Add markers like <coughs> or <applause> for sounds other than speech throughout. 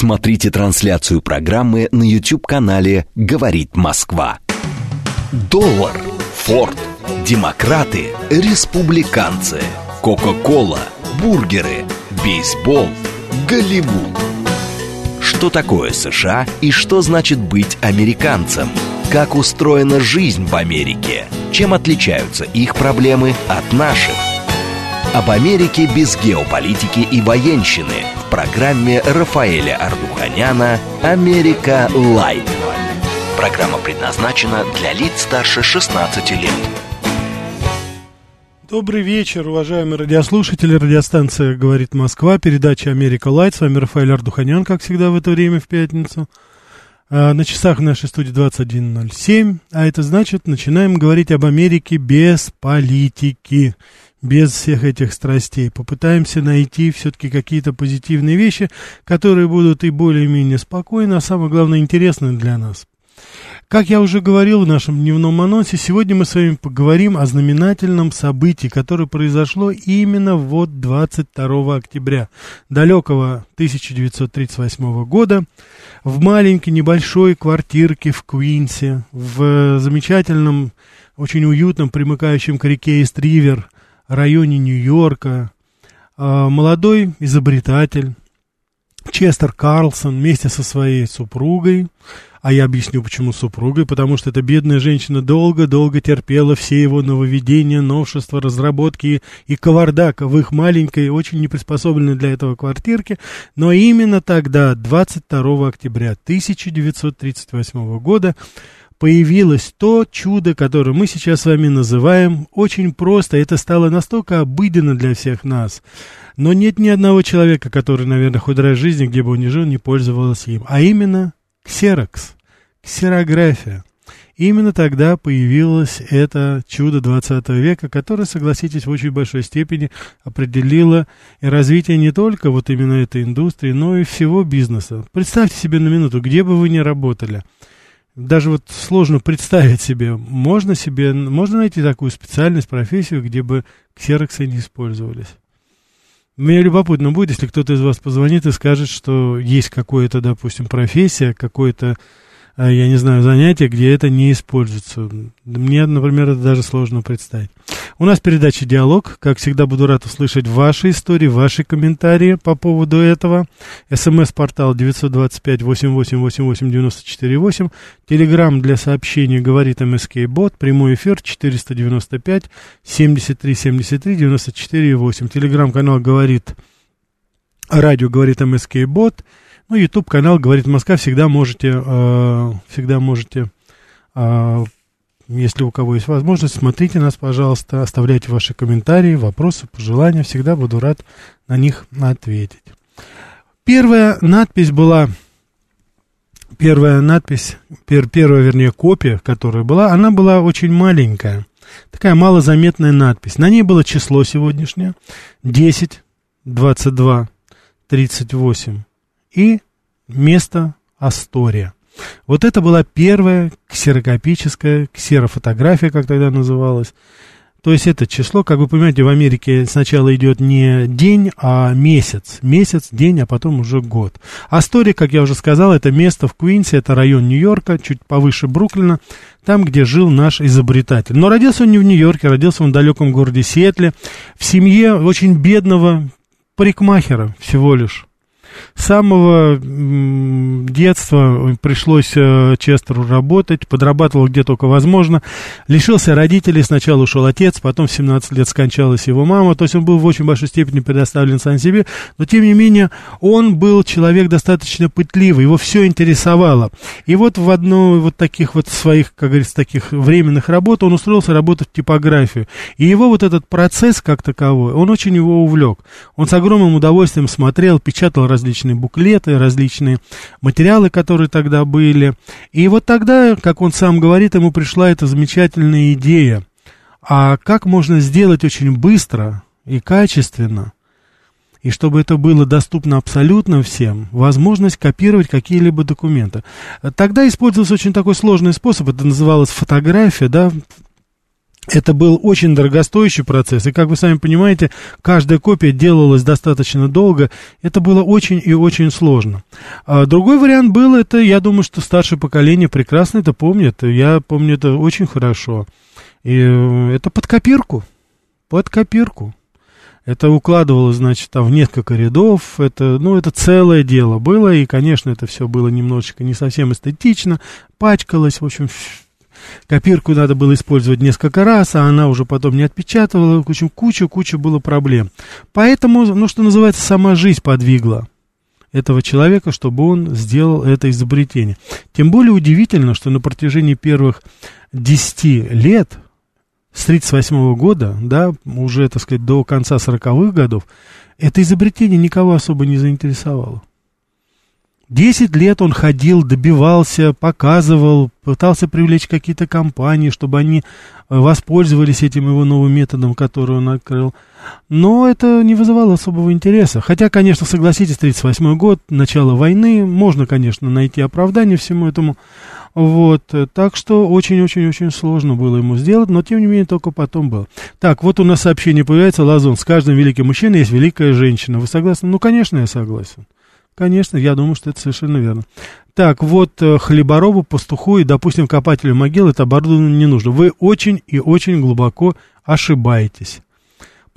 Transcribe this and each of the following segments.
Смотрите трансляцию программы на YouTube-канале «Говорит Москва». Доллар, Форд, демократы, республиканцы, Кока-Кола, бургеры, бейсбол, Голливуд. Что такое США и что значит быть американцем? Как устроена жизнь в Америке? Чем отличаются их проблемы от наших? Об Америке без геополитики и военщины в программе Рафаэля Ардуханяна «Америка Light». Программа предназначена для лиц старше 16 лет. Добрый вечер, уважаемые радиослушатели. Радиостанция «Говорит Москва», передача «Америка Light». С вами Рафаэль Ардуханян, как всегда в это время в пятницу. А, на часах в нашей студии 21.07, а это значит, начинаем говорить об Америке без политики без всех этих страстей. Попытаемся найти все-таки какие-то позитивные вещи, которые будут и более-менее спокойны, а самое главное, интересны для нас. Как я уже говорил в нашем дневном анонсе, сегодня мы с вами поговорим о знаменательном событии, которое произошло именно вот 22 октября далекого 1938 года в маленькой небольшой квартирке в Квинсе, в замечательном, очень уютном, примыкающем к реке Истривер – районе Нью-Йорка, а, молодой изобретатель Честер Карлсон вместе со своей супругой, а я объясню, почему супругой, потому что эта бедная женщина долго-долго терпела все его нововведения, новшества, разработки и кавардак в их маленькой, очень неприспособленной для этого квартирке. Но именно тогда, 22 октября 1938 года, появилось то чудо, которое мы сейчас с вами называем очень просто. Это стало настолько обыденно для всех нас. Но нет ни одного человека, который, наверное, хоть раз в жизни, где бы он ни жил, не пользовался им. А именно ксерокс, ксерография. Именно тогда появилось это чудо 20 века, которое, согласитесь, в очень большой степени определило развитие не только вот именно этой индустрии, но и всего бизнеса. Представьте себе на минуту, где бы вы ни работали – даже вот сложно представить себе, можно себе, можно найти такую специальность, профессию, где бы ксероксы не использовались. Мне любопытно будет, если кто-то из вас позвонит и скажет, что есть какое-то, допустим, профессия, какое-то я не знаю, занятия, где это не используется. Мне, например, это даже сложно представить. У нас передача «Диалог». Как всегда, буду рад услышать ваши истории, ваши комментарии по поводу этого. СМС-портал 925-8888-94-8. Телеграмм для сообщений «Говорит МСК Бот». Прямой эфир 495-73-73-94-8. Телеграмм-канал «Говорит...» Радио «Говорит МСК Бот». Ну, YouTube канал говорит Москва, всегда можете, э, всегда можете, э, если у кого есть возможность, смотрите нас, пожалуйста, оставляйте ваши комментарии, вопросы, пожелания, всегда буду рад на них ответить. Первая надпись была, первая надпись, пер, первая, вернее, копия, которая была, она была очень маленькая, такая малозаметная надпись. На ней было число сегодняшнее, 10, 22, 38 и место Астория. Вот это была первая ксерокопическая ксерофотография, как тогда называлась. То есть это число, как вы понимаете, в Америке сначала идет не день, а месяц. Месяц, день, а потом уже год. Астория, как я уже сказал, это место в Куинсе, это район Нью-Йорка, чуть повыше Бруклина, там, где жил наш изобретатель. Но родился он не в Нью-Йорке, родился он в далеком городе Сиэтле, в семье очень бедного парикмахера всего лишь самого детства пришлось э, Честеру работать, подрабатывал где только возможно. Лишился родителей, сначала ушел отец, потом в 17 лет скончалась его мама, то есть он был в очень большой степени предоставлен сам себе, но тем не менее он был человек достаточно пытливый, его все интересовало. И вот в одну вот таких вот своих, как говорится, таких временных работ он устроился работать в типографию. И его вот этот процесс как таковой, он очень его увлек. Он с огромным удовольствием смотрел, печатал различные буклеты, различные материалы, которые тогда были. И вот тогда, как он сам говорит, ему пришла эта замечательная идея. А как можно сделать очень быстро и качественно, и чтобы это было доступно абсолютно всем, возможность копировать какие-либо документы. Тогда использовался очень такой сложный способ, это называлось фотография, да, Это был очень дорогостоящий процесс, и, как вы сами понимаете, каждая копия делалась достаточно долго. Это было очень и очень сложно. А другой вариант был, это, я думаю, что старшее поколение прекрасно это помнит. Я помню это очень хорошо. И э, это под копирку. Под копирку. Это укладывалось, значит, там в несколько рядов. Это, ну, это целое дело было. И, конечно, это все было немножечко не совсем эстетично. Пачкалось, в общем, Копирку надо было использовать несколько раз, а она уже потом не отпечатывала. В общем, куча-куча было проблем. Поэтому, ну, что называется, сама жизнь подвигла этого человека, чтобы он сделал это изобретение. Тем более удивительно, что на протяжении первых 10 лет, с 1938 года, да, уже, так сказать, до конца 40-х годов, это изобретение никого особо не заинтересовало. Десять лет он ходил, добивался, показывал, пытался привлечь какие-то компании, чтобы они э, воспользовались этим его новым методом, который он открыл. Но это не вызывало особого интереса. Хотя, конечно, согласитесь, 1938 год, начало войны, можно, конечно, найти оправдание всему этому. Вот, так что очень-очень-очень сложно было ему сделать, но тем не менее только потом было. Так, вот у нас сообщение появляется, Лазон, с каждым великим мужчиной есть великая женщина. Вы согласны? Ну, конечно, я согласен. Конечно, я думаю, что это совершенно верно. Так, вот э, хлеборобу, пастуху и, допустим, копателю могил это оборудование не нужно. Вы очень и очень глубоко ошибаетесь.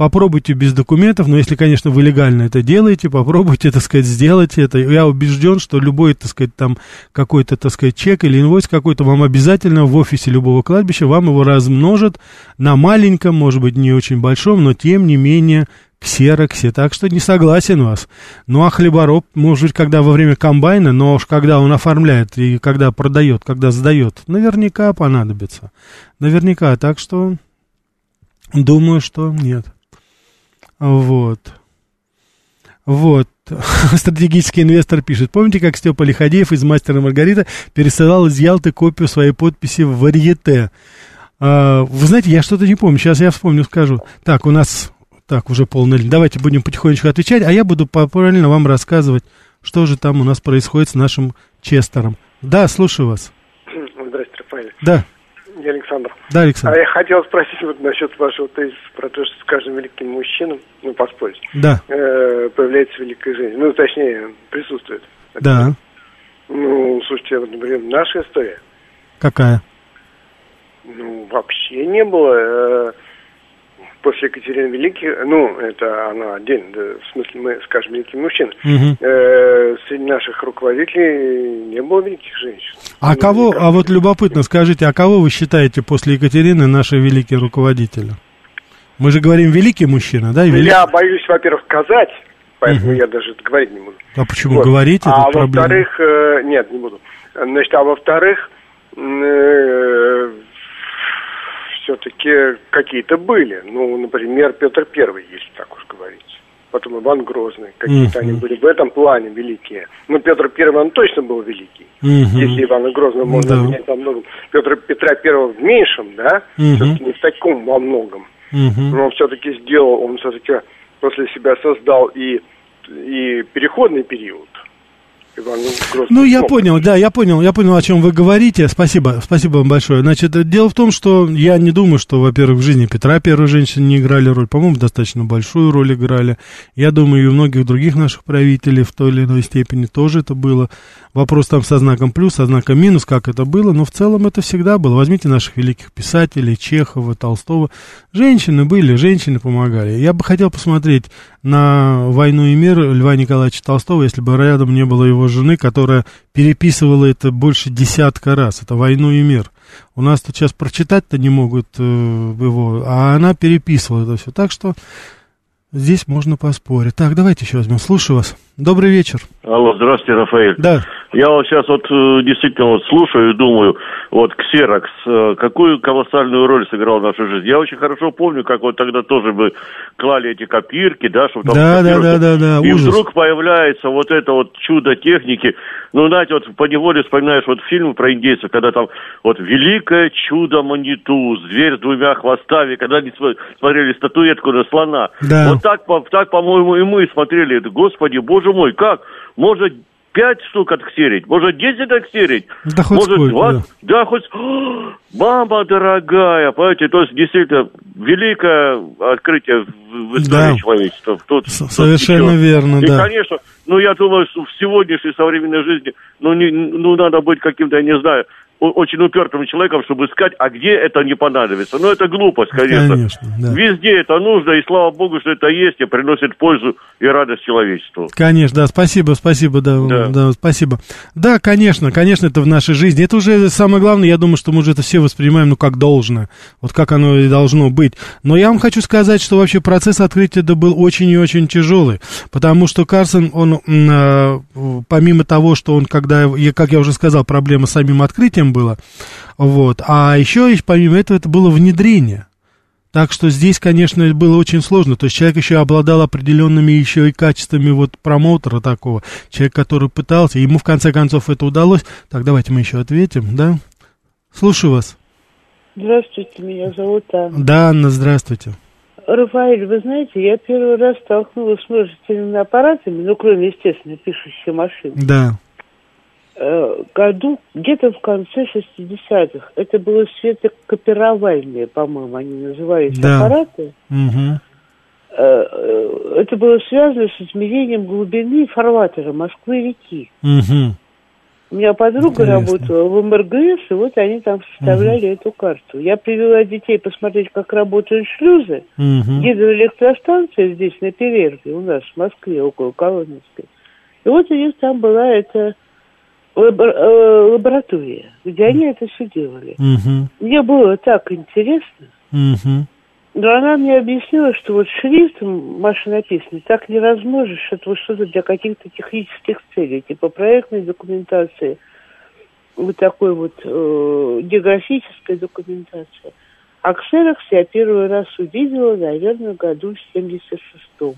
Попробуйте без документов, но если, конечно, вы легально это делаете, попробуйте, так сказать, сделать это. Я убежден, что любой, так сказать, там какой-то, так сказать, чек или инвойс какой-то вам обязательно в офисе любого кладбища вам его размножат на маленьком, может быть, не очень большом, но тем не менее ксероксе, так что не согласен вас. Ну, а хлебороб, может быть, когда во время комбайна, но уж когда он оформляет и когда продает, когда сдает, наверняка понадобится. Наверняка, так что думаю, что нет. Вот. Вот. <laughs> Стратегический инвестор пишет. Помните, как Степа Лиходеев из «Мастера Маргарита» пересылал из Ялты копию своей подписи в «Варьете»? А, вы знаете, я что-то не помню. Сейчас я вспомню, скажу. Так, у нас так, уже полный. Давайте будем потихонечку отвечать, а я буду параллельно вам рассказывать, что же там у нас происходит с нашим Честером. Да, слушаю вас. Здравствуйте, Рафаэль. Да. Я Александр. Да, Александр. А я хотел спросить вот насчет вашего тезиса про то, что с каждым великим мужчиной, ну, поспорить, да. э, появляется великая жизнь. Ну, точнее, присутствует. Да. Ну, слушайте, вот, например, наша история. Какая? Ну, вообще не было. После Екатерины Великой, ну, это она отдельно, да, в смысле мы, скажем, великий мужчина, угу. э, среди наших руководителей не было великих женщин. А ну, кого, никак. а вот любопытно, скажите, а кого вы считаете после Екатерины наши великие руководители? Мы же говорим великий мужчина, да? Велик... Я боюсь, во-первых, сказать, поэтому угу. я даже это говорить не буду. А почему вот. говорите? А во-вторых, э, нет, не буду. Значит, а во-вторых, э, все-таки какие-то были. Ну, например, Петр Первый, если так уж говорить. Потом Иван Грозный. Какие-то mm-hmm. они были в этом плане великие. Но Петр Первый, он точно был великий. Mm-hmm. Если Ивана Грозного можно да. менять во многом. Петр, Петра Первого в меньшем, да? Mm-hmm. Все-таки не в таком во многом. Mm-hmm. Но он все-таки сделал, он все-таки после себя создал и, и переходный период ну, я понял, да, я понял, я понял, о чем вы говорите. Спасибо, спасибо вам большое. Значит, дело в том, что я не думаю, что, во-первых, в жизни Петра первой женщины не играли роль. По-моему, достаточно большую роль играли. Я думаю, и у многих других наших правителей в той или иной степени тоже это было. Вопрос там со знаком плюс, со знаком минус, как это было, но в целом это всегда было. Возьмите наших великих писателей, Чехова, Толстого. Женщины были, женщины помогали. Я бы хотел посмотреть на «Войну и мир» Льва Николаевича Толстого, если бы рядом не было его жены, которая переписывала это больше десятка раз. Это «Войну и мир». У нас тут сейчас прочитать-то не могут э, его, а она переписывала это все. Так что здесь можно поспорить. Так, давайте еще возьмем. Слушаю вас. Добрый вечер. Алло, здравствуйте, Рафаэль. Да. Я вот сейчас вот э, действительно вот слушаю и думаю, вот Ксерокс, э, какую колоссальную роль сыграл в нашей жизни. Я очень хорошо помню, как вот тогда тоже бы клали эти копирки, да, чтобы там да, да, да, да, да, И ужас. вдруг появляется вот это вот чудо техники. Ну, знаете, вот по неволе вспоминаешь вот фильмы про индейцев, когда там вот великое чудо Маниту, зверь с двумя хвостами, когда они смотрели статуэтку на слона. Да. Вот так, так, по-моему, и мы смотрели. Господи, боже мой, как? Может пять штук отксерить, может, десять отксерить. Да хоть может, 20, да. да, хоть... О, мама <gasps> дорогая, понимаете, то есть, действительно, великое открытие в истории Да. человечества. Тут, тут совершенно ничего. верно, И, да. конечно, ну, я думаю, что в сегодняшней современной жизни, ну, не, ну, надо быть каким-то, я не знаю, очень упертым человеком, чтобы искать, а где это не понадобится. Ну, это глупость, конечно. Конечно, да. Везде это нужно, и слава богу, что это есть, и приносит пользу и радость человечеству. Конечно, да, спасибо, спасибо, да, Да. да. спасибо. Да, конечно, конечно, это в нашей жизни. Это уже самое главное, я думаю, что мы уже это все воспринимаем, ну, как должное, вот как оно и должно быть. Но я вам хочу сказать, что вообще процесс открытия да, был очень и очень тяжелый, потому что Карсон, он, э, помимо того, что он, когда, как я уже сказал, проблема с самим открытием была, вот, а еще, помимо этого, это было внедрение. Так что здесь, конечно, было очень сложно. То есть человек еще обладал определенными еще и качествами вот промоутера такого. Человек, который пытался, ему в конце концов это удалось. Так, давайте мы еще ответим, да? Слушаю вас. Здравствуйте, меня зовут Анна. Да, Анна, здравствуйте. Рафаэль, вы знаете, я первый раз столкнулась с множественными аппаратами, ну, кроме, естественно, пишущей машины, Да, году где-то в конце 60-х. Это было светокопировальные, по-моему, они назывались Да. аппараты. угу. Э, э, Это было связано с измерением глубины фарватера Москвы-реки. Угу. У меня подруга Интересно. работала в МРГС, и вот они там составляли эту карту. Я привела детей посмотреть, как работают шлюзы. Угу. гидроэлектростанция здесь на Перерве, у нас в Москве, около Коломенской. И вот у них там была эта лабор- э, лаборатория, где они это все делали. Угу. Мне было так интересно, Угу. но она мне объяснила, что вот шрифтом машинописный так не размножишь, это вот что-то для каких-то технических целей, типа проектной документации, вот такой вот э, географической документации. А ксерокс я первый раз увидела, наверное, году в 76-м.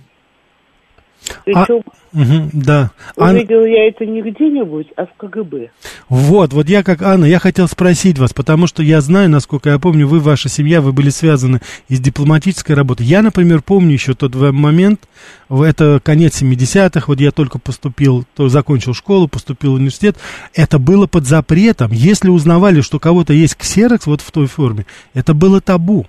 Причем Угу. Да. Ан- увидела я это не где-нибудь, а в КГБ. Вот, вот я как Анна, я хотел спросить вас, потому что я знаю, насколько я помню, вы, ваша семья, вы были связаны и с дипломатической работой. Я, например, помню еще тот момент, это конец 70-х, вот я только поступил, то закончил школу, поступил в университет, это было под запретом. Если узнавали, что у кого-то есть ксерокс вот в той форме, это было табу.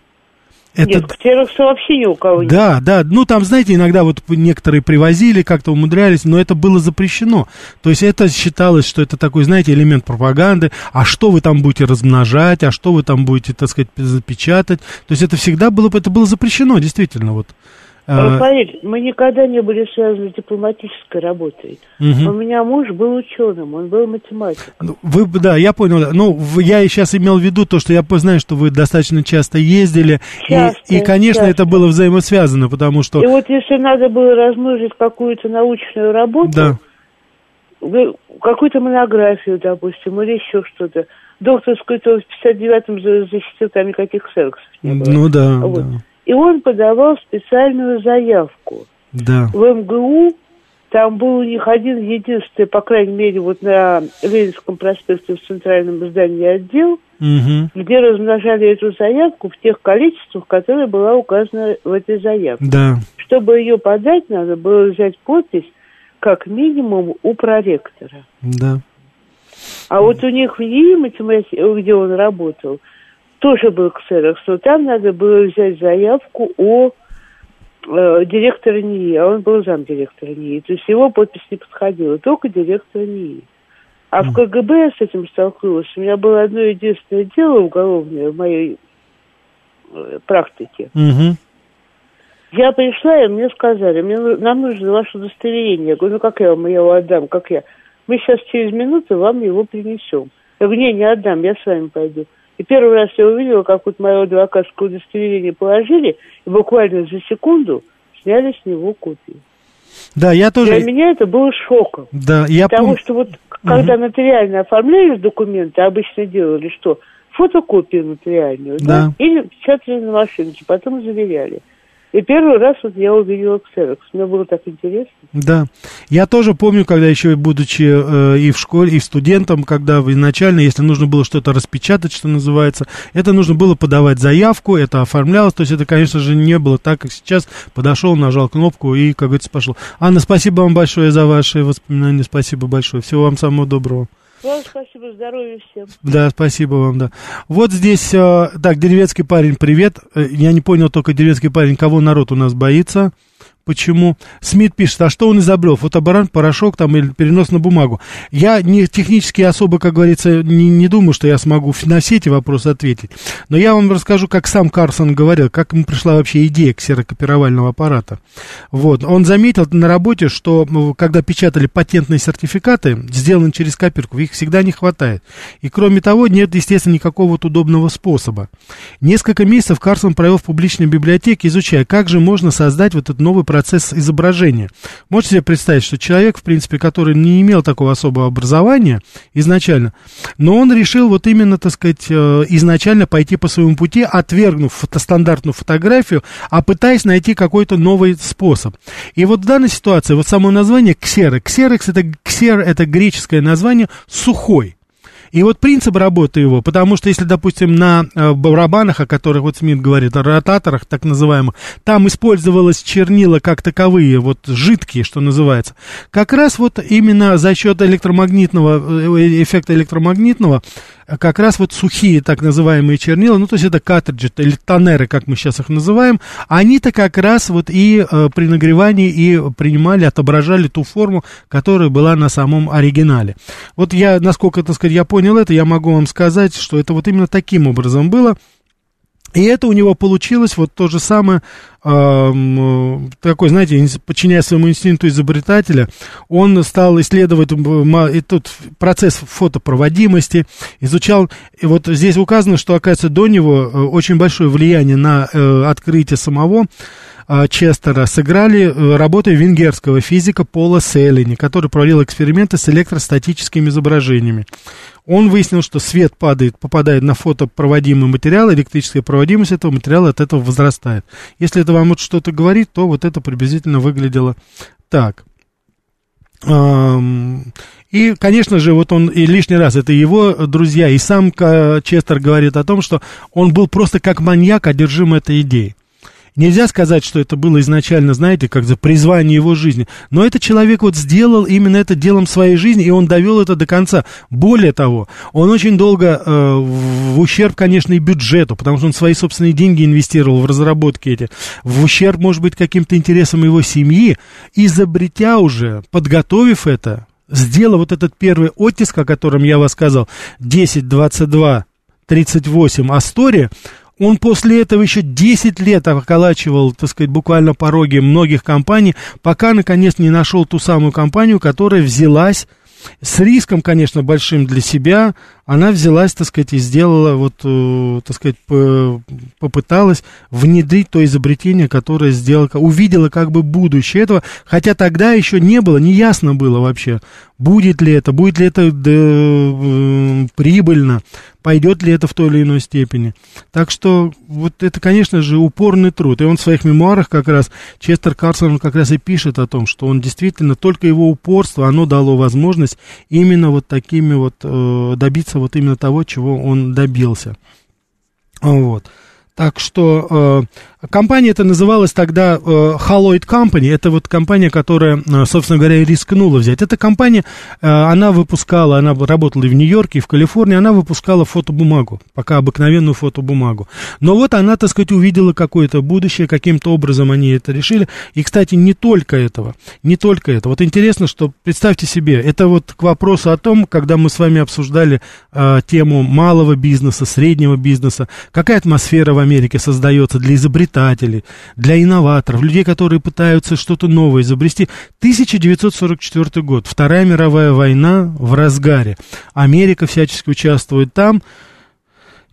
Это... Нет, ксерокса вообще ни у кого нет. Да, да, ну там, знаете, иногда вот некоторые привозили, как-то умудрялись, но это было запрещено. То есть это считалось, что это такой, знаете, элемент пропаганды. А что вы там будете размножать, а что вы там будете, так сказать, запечатать. То есть это всегда было, это было запрещено, действительно, вот. А, Рафаэль, мы никогда не были связаны с дипломатической работой. мгм. У меня муж был ученым, он был математиком. Ну, Вы, да, я понял. Ну, я сейчас имел в виду то, что я знаю, что вы достаточно часто ездили. и- Часто, и, конечно, часто. это было взаимосвязано, потому что... И вот если надо было размножить какую-то научную работу, Да. какую-то монографию, допустим, или еще что-то, докторскую, то в 59-м за- защитил, там никаких сексов не было. Ну да, Вот. да, И он подавал специальную заявку да. в МГУ. Там был у них один единственный, по крайней мере, вот на Ленинском проспекте в центральном здании отдел, Мгм. где размножали эту заявку в тех количествах, которые была указана в этой заявке. Да. Чтобы ее подать, надо было взять подпись как минимум у проректора. Да. А вот у них в математи- где он работал, тоже был ксерокс, но там надо было взять заявку о э, директора НИИ, а он был замдиректора НИИ. То есть его подпись не подходила, только директора НИИ. А в КГБ я с этим столкнулась. У меня было одно единственное дело уголовное в моей э, практике. Мгм. Я пришла, и мне сказали, мне, нам нужно ваше удостоверение. Я говорю, ну как я вам его отдам, как я? Мы сейчас через минуту вам его принесем. Я говорю, не, не отдам, я с вами пойду. И первый раз я увидела, как вот мое адвокатское удостоверение положили, и буквально за секунду сняли с него копию. Да, я тоже... Для меня это было шоком. Да, я Потому помню. что вот когда нотариально оформляли документы, обычно делали что? Фотокопию нотариальную, да? Да. Или печатали на машинке, потом заверяли. И первый раз вот я увидела ксерокс. Мне было так интересно. Да. Я тоже помню, когда еще будучи э, и в школе, и студентом, когда изначально, если нужно было что-то распечатать, что называется, это нужно было подавать заявку, это оформлялось. То есть это, конечно же, не было так, как сейчас. Подошел, нажал кнопку и, как говорится, пошел. Анна, спасибо вам большое за ваши воспоминания. Спасибо большое. Всего вам самого доброго. Вам спасибо, здоровья всем. Да, спасибо вам, да. Вот здесь, э, так, деревенский парень, привет. Э, я не понял только, деревенский парень, кого народ у нас боится. Почему? Смит пишет, а что он изобрел? Фотобаран, порошок там или перенос на бумагу? Я не технически особо, как говорится, не, не думаю, что я смогу на все эти вопросы ответить. Но я вам расскажу, как сам Карсон говорил, как ему пришла вообще идея ксерокопировального аппарата. Вот. Он заметил на работе, что когда печатали патентные сертификаты, сделанные через копирку, их всегда не хватает. И кроме того, нет, естественно, никакого вот удобного способа. Несколько месяцев Карсон провел в публичной библиотеке, изучая, как же можно создать вот этот новый процесс изображения. Можете себе представить, что человек, в принципе, который не имел такого особого образования изначально, но он решил вот именно, так сказать, э, изначально пойти по своему пути, отвергнув фотостандартную фотографию, а пытаясь найти какой-то новый способ. И вот в данной ситуации, вот само название ксера, ксерекс это ксер, это греческое название сухой. И вот принцип работы его, потому что если, допустим, на э, барабанах, о которых вот Смит говорит, о ротаторах так называемых, там использовалось чернила как таковые, вот жидкие, что называется, как раз вот именно за счет электромагнитного, э, эффекта электромагнитного как раз вот сухие так называемые чернила, ну, то есть это картриджи или тонеры, как мы сейчас их называем, они-то как раз вот и э, при нагревании и принимали, отображали ту форму, которая была на самом оригинале. Вот я, насколько, так сказать, я понял это, я могу вам сказать, что это вот именно таким образом было. И это у него получилось вот то же самое, такой, знаете, подчиняя своему инстинкту изобретателя, он стал исследовать и тут процесс фотопроводимости, изучал, и вот здесь указано, что, оказывается, до него э, очень большое влияние на э, открытие самого Честера сыграли э, работы венгерского физика Пола Селлини, который проводил эксперименты с электростатическими изображениями. Он выяснил, что свет падает, попадает на фотопроводимый материал, электрическая проводимость этого материала от этого возрастает. Если это вам вот что-то говорит, то вот это приблизительно выглядело так. И, конечно же, вот он и лишний раз, это его друзья, и сам Честер говорит о том, что он был просто как маньяк, одержим этой идеей. Нельзя сказать, что это было изначально, знаете, как за призвание его жизни. Но этот человек вот сделал именно это делом своей жизни, и он довел это до конца. Более того, он очень долго, э, в ущерб, конечно, и бюджету, потому что он свои собственные деньги инвестировал в разработки эти, в ущерб, может быть, каким-то интересам его семьи, изобретя уже, подготовив это, сделав вот этот первый оттиск, о котором я вас сказал, 10, 22, 38 Астория, он после этого еще 10 лет околачивал, так сказать, буквально пороги многих компаний, пока, наконец, не нашел ту самую компанию, которая взялась с риском, конечно, большим для себя, она взялась, так сказать, и сделала, вот, э, так сказать, попыталась внедрить то изобретение, которое сделала, увидела как бы будущее этого, хотя тогда еще не было, не ясно было вообще, будет ли это, будет ли это да, э, прибыльно, пойдет ли это в той или иной степени. Так что вот это, конечно же, упорный труд. И он в своих мемуарах как раз, Честер Карсон как раз и пишет о том, что он действительно, только его упорство, оно дало возможность именно вот такими вот э, добиться вот именно того, чего он добился. Вот. Так что э, компания это называлась тогда э, Haloid Company. Это вот компания, которая, э, собственно говоря, рискнула взять. Эта компания, э, она выпускала, она работала и в Нью-Йорке, и в Калифорнии, она выпускала фотобумагу, пока обыкновенную фотобумагу. Но вот она, так сказать, увидела какое-то будущее, каким-то образом они это решили. И, кстати, не только этого, не только это. Вот интересно, что, представьте себе, это вот к вопросу о том, когда мы с вами обсуждали э, тему малого бизнеса, среднего бизнеса, какая атмосфера в Америке создается для изобретателей, для инноваторов, людей, которые пытаются что-то новое изобрести. 1944 год, Вторая мировая война в разгаре. Америка всячески участвует там.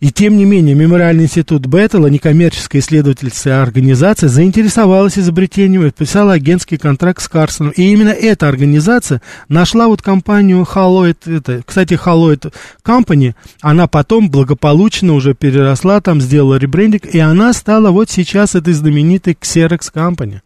И тем не менее, Мемориальный институт Беттела, некоммерческая исследовательская организация, заинтересовалась изобретением и подписала агентский контракт с Карсоном. И именно эта организация нашла вот компанию Haloid, это, кстати, Haloid Company, она потом благополучно уже переросла, там сделала ребрендинг, и она стала вот сейчас этой знаменитой Xerox Company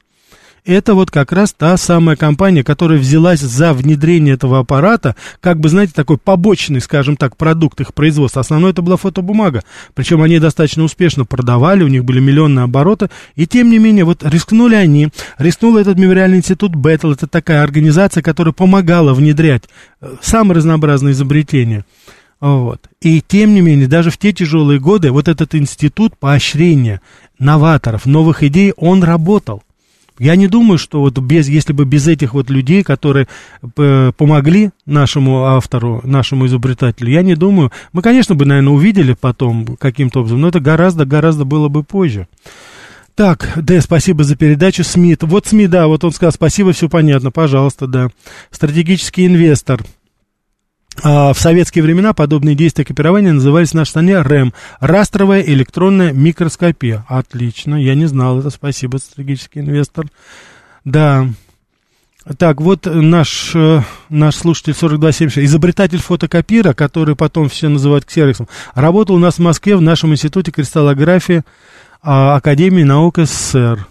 это вот как раз та самая компания, которая взялась за внедрение этого аппарата, как бы, знаете, такой побочный, скажем так, продукт их производства. Основной это была фотобумага. Причем они достаточно успешно продавали, у них были миллионные обороты. И тем не менее, вот рискнули они, рискнул этот мемориальный институт Беттл, это такая организация, которая помогала внедрять э, самые разнообразные изобретения. Вот. И тем не менее, даже в те тяжелые годы вот этот институт поощрения новаторов, новых идей, он работал. Я не думаю, что вот без, если бы без этих вот людей, которые помогли нашему автору, нашему изобретателю, я не думаю, мы, конечно, бы, наверное, увидели потом каким-то образом, но это гораздо-гораздо было бы позже. Так, Д, спасибо за передачу, Смит. Вот Смит, да, вот он сказал, спасибо, все понятно, пожалуйста, да. Стратегический инвестор. А, в советские времена подобные действия копирования назывались в нашей стране РЭМ – растровая электронная микроскопия. Отлично, я не знал это, спасибо, стратегический инвестор. Да, так, вот наш, э, наш слушатель 4276, изобретатель фотокопира, который потом все называют ксероксом, работал у нас в Москве в нашем институте кристаллографии а, Академии наук СССР.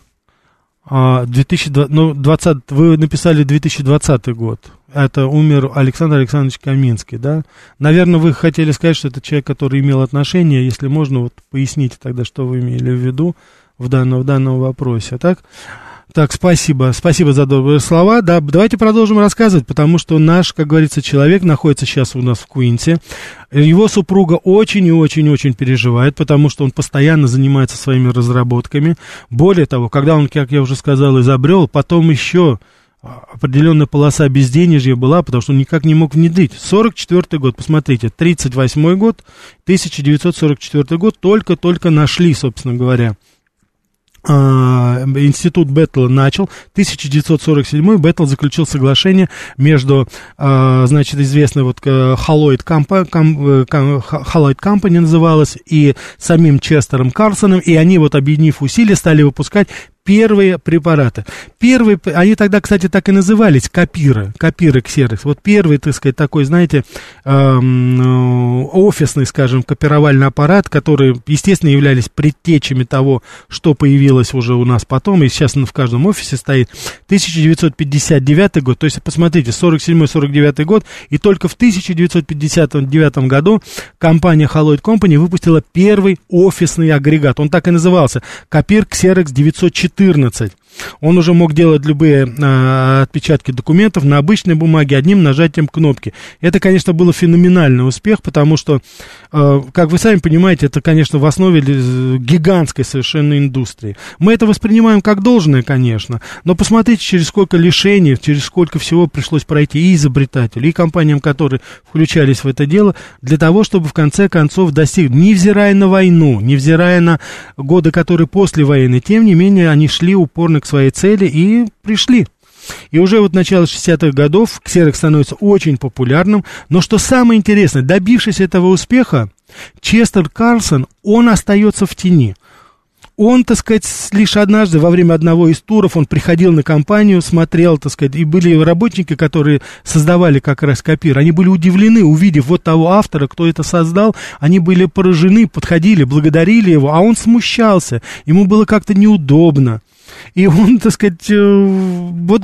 2020, ну, 20, вы написали 2020 год. Это умер Александр Александрович Каминский, да? Наверное, вы хотели сказать, что это человек, который имел отношение. Если можно, вот поясните тогда, что вы имели в виду в данном, в данном вопросе, так? Так, спасибо. Спасибо за добрые слова. Да, давайте продолжим рассказывать, потому что наш, как говорится, человек находится сейчас у нас в Куинте. Его супруга очень и очень-очень переживает, потому что он постоянно занимается своими разработками. Более того, когда он, как я уже сказал, изобрел, потом еще определенная полоса безденежья была, потому что он никак не мог внедрить. 44 год, посмотрите, 38 год, 1944 год, только-только нашли, собственно говоря, а, институт Беттла начал. 1947 Беттл заключил соглашение между, а, значит, известной вот Халлойд Халлойд Company называлась, и самим Честером Карсоном, и они вот, объединив усилия, стали выпускать первые препараты. Первые, они тогда, кстати, так и назывались, копиры, копиры ксерокс. Вот первый, так сказать, такой, знаете, эм, э, офисный, скажем, копировальный аппарат, который, естественно, являлись предтечами того, что появилось уже у нас потом, и сейчас он в каждом офисе стоит. 1959 год, то есть, посмотрите, 47-49 год, и только в 1959 году компания Haloid Company выпустила первый офисный агрегат. Он так и назывался, Копир Xerox 904 14. Он уже мог делать любые э, отпечатки документов на обычной бумаге одним нажатием кнопки. Это, конечно, был феноменальный успех, потому что, э, как вы сами понимаете, это, конечно, в основе гигантской совершенно индустрии. Мы это воспринимаем как должное, конечно, но посмотрите, через сколько лишений, через сколько всего пришлось пройти и изобретателю, и компаниям, которые включались в это дело, для того, чтобы в конце концов достигнуть, невзирая на войну, невзирая на годы, которые после войны, тем не менее, они шли упорно к своей цели и пришли. И уже вот начало 60-х годов ксерокс становится очень популярным. Но что самое интересное, добившись этого успеха, Честер Карлсон, он остается в тени. Он, так сказать, лишь однажды во время одного из туров он приходил на компанию, смотрел, так сказать, и были работники, которые создавали как раз копир. Они были удивлены, увидев вот того автора, кто это создал, они были поражены, подходили, благодарили его, а он смущался, ему было как-то неудобно. И он, так сказать, э, вот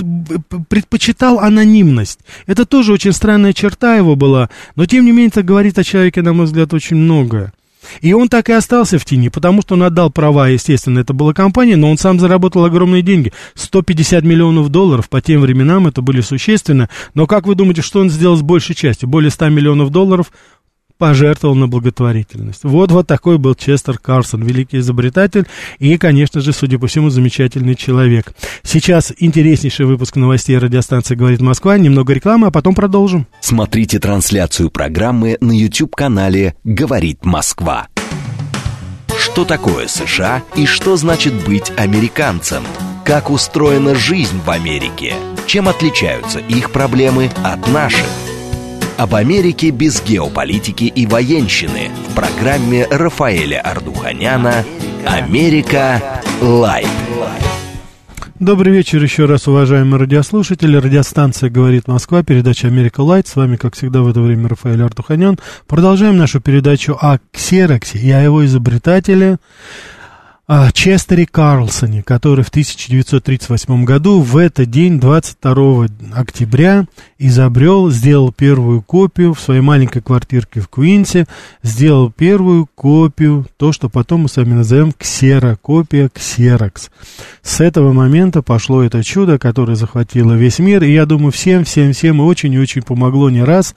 предпочитал анонимность. Это тоже очень странная черта его была, но тем не менее это говорит о человеке, на мой взгляд, очень многое. И он так и остался в тени, потому что он отдал права, естественно, это была компания, но он сам заработал огромные деньги. 150 миллионов долларов, по тем временам это были существенно. Но как вы думаете, что он сделал с большей частью? Более 100 миллионов долларов пожертвовал на благотворительность. Вот, вот такой был Честер Карсон, великий изобретатель и, конечно же, судя по всему, замечательный человек. Сейчас интереснейший выпуск новостей радиостанции «Говорит Москва», немного рекламы, а потом продолжим. Смотрите трансляцию программы на YouTube-канале «Говорит Москва». Что такое США и что значит быть американцем? Как устроена жизнь в Америке? Чем отличаются их проблемы от наших? Об Америке без геополитики и военщины в программе Рафаэля Ардуханяна «Америка. Light». Добрый вечер еще раз, уважаемые радиослушатели. Радиостанция «Говорит Москва», передача «Америка Light». С вами, как всегда, в это время Рафаэль Артуханян. Продолжаем нашу передачу о ксероксе и о его изобретателе Честере Карлсоне, который в 1938 году в этот день, 22 октября, изобрел, сделал первую копию в своей маленькой квартирке в Куинсе, сделал первую копию, то, что потом мы с вами назовем ксерокопия, ксерокс. С этого момента пошло это чудо, которое захватило весь мир, и я думаю, всем, всем, всем очень и очень помогло не раз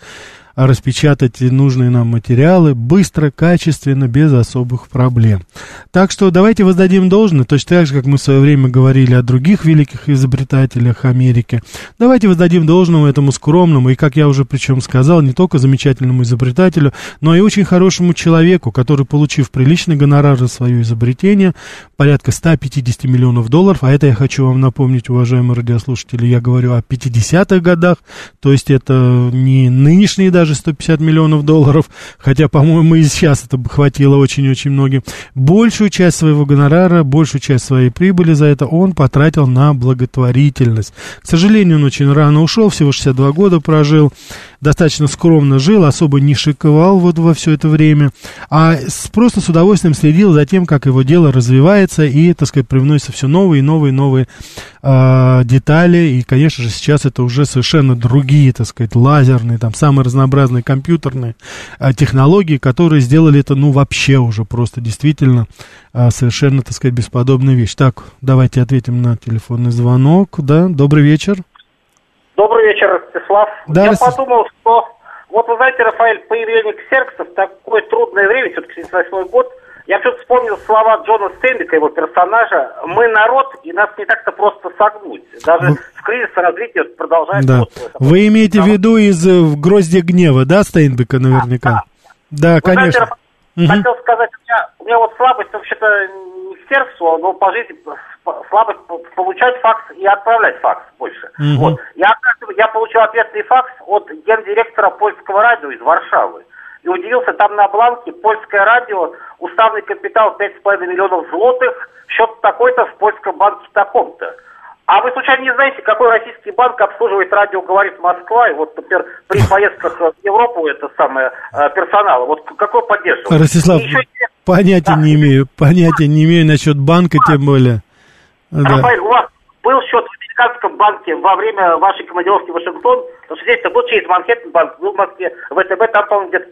распечатать нужные нам материалы быстро, качественно, без особых проблем. Так что давайте воздадим должное, точно так же, как мы в свое время говорили о других великих изобретателях Америки. Давайте воздадим должному этому скромному и, как я уже причем сказал, не только замечательному изобретателю, но и очень хорошему человеку, который, получив приличный гонорар за свое изобретение, порядка 150 миллионов долларов, а это я хочу вам напомнить, уважаемые радиослушатели, я говорю о 50-х годах, то есть это не нынешние даже даже 150 миллионов долларов, хотя, по-моему, и сейчас это бы хватило очень-очень многим. Большую часть своего гонорара, большую часть своей прибыли за это он потратил на благотворительность. К сожалению, он очень рано ушел, всего 62 года прожил, достаточно скромно жил, особо не шиковал вот во все это время, а просто с удовольствием следил за тем, как его дело развивается и, так сказать, привносятся все новые и новые новые э, детали. И, конечно же, сейчас это уже совершенно другие, так сказать, лазерные, там, самые разнообразные компьютерные э, технологии, которые сделали это, ну, вообще уже просто действительно э, совершенно, так сказать, бесподобная вещь. Так, давайте ответим на телефонный звонок. Да, добрый вечер. Добрый вечер, Ростислав. Да, Я Ростислав. подумал, что вот вы знаете, Рафаэль, появление ксеркса в такое трудное время, все-таки 78 год, я тут вспомнил слова Джона Стэнбика, его персонажа. Мы народ, и нас не так-то просто согнуть. Даже Вы... в кризис развития продолжает... Да. Вы имеете в виду из э, «Грозди гнева», да, Стейнбека наверняка? Да, да. да конечно. Знаете, угу. Хотел сказать, у меня, у меня вот слабость вообще-то не к сердцу, но по жизни слабость получать факс и отправлять факс больше. Угу. Вот. Я, я получил ответный факс от гендиректора польского радио из Варшавы и удивился, там на бланке польское радио, уставный капитал 5,5 миллионов злотых, счет такой-то в польском банке таком-то. А вы случайно не знаете, какой российский банк обслуживает радио «Говорит Москва» и вот, например, при <laughs> поездках в Европу это самое э, персонал, вот какой поддерживает? Ростислав, еще... понятия да. не имею, понятия не имею насчет банка, тем более. Рафаэль, да. у вас был счет в американском банке во время вашей командировки в Вашингтон, потому что здесь был через Манхэттен банк, был в Москве, ВТБ, там, по-моему, где-то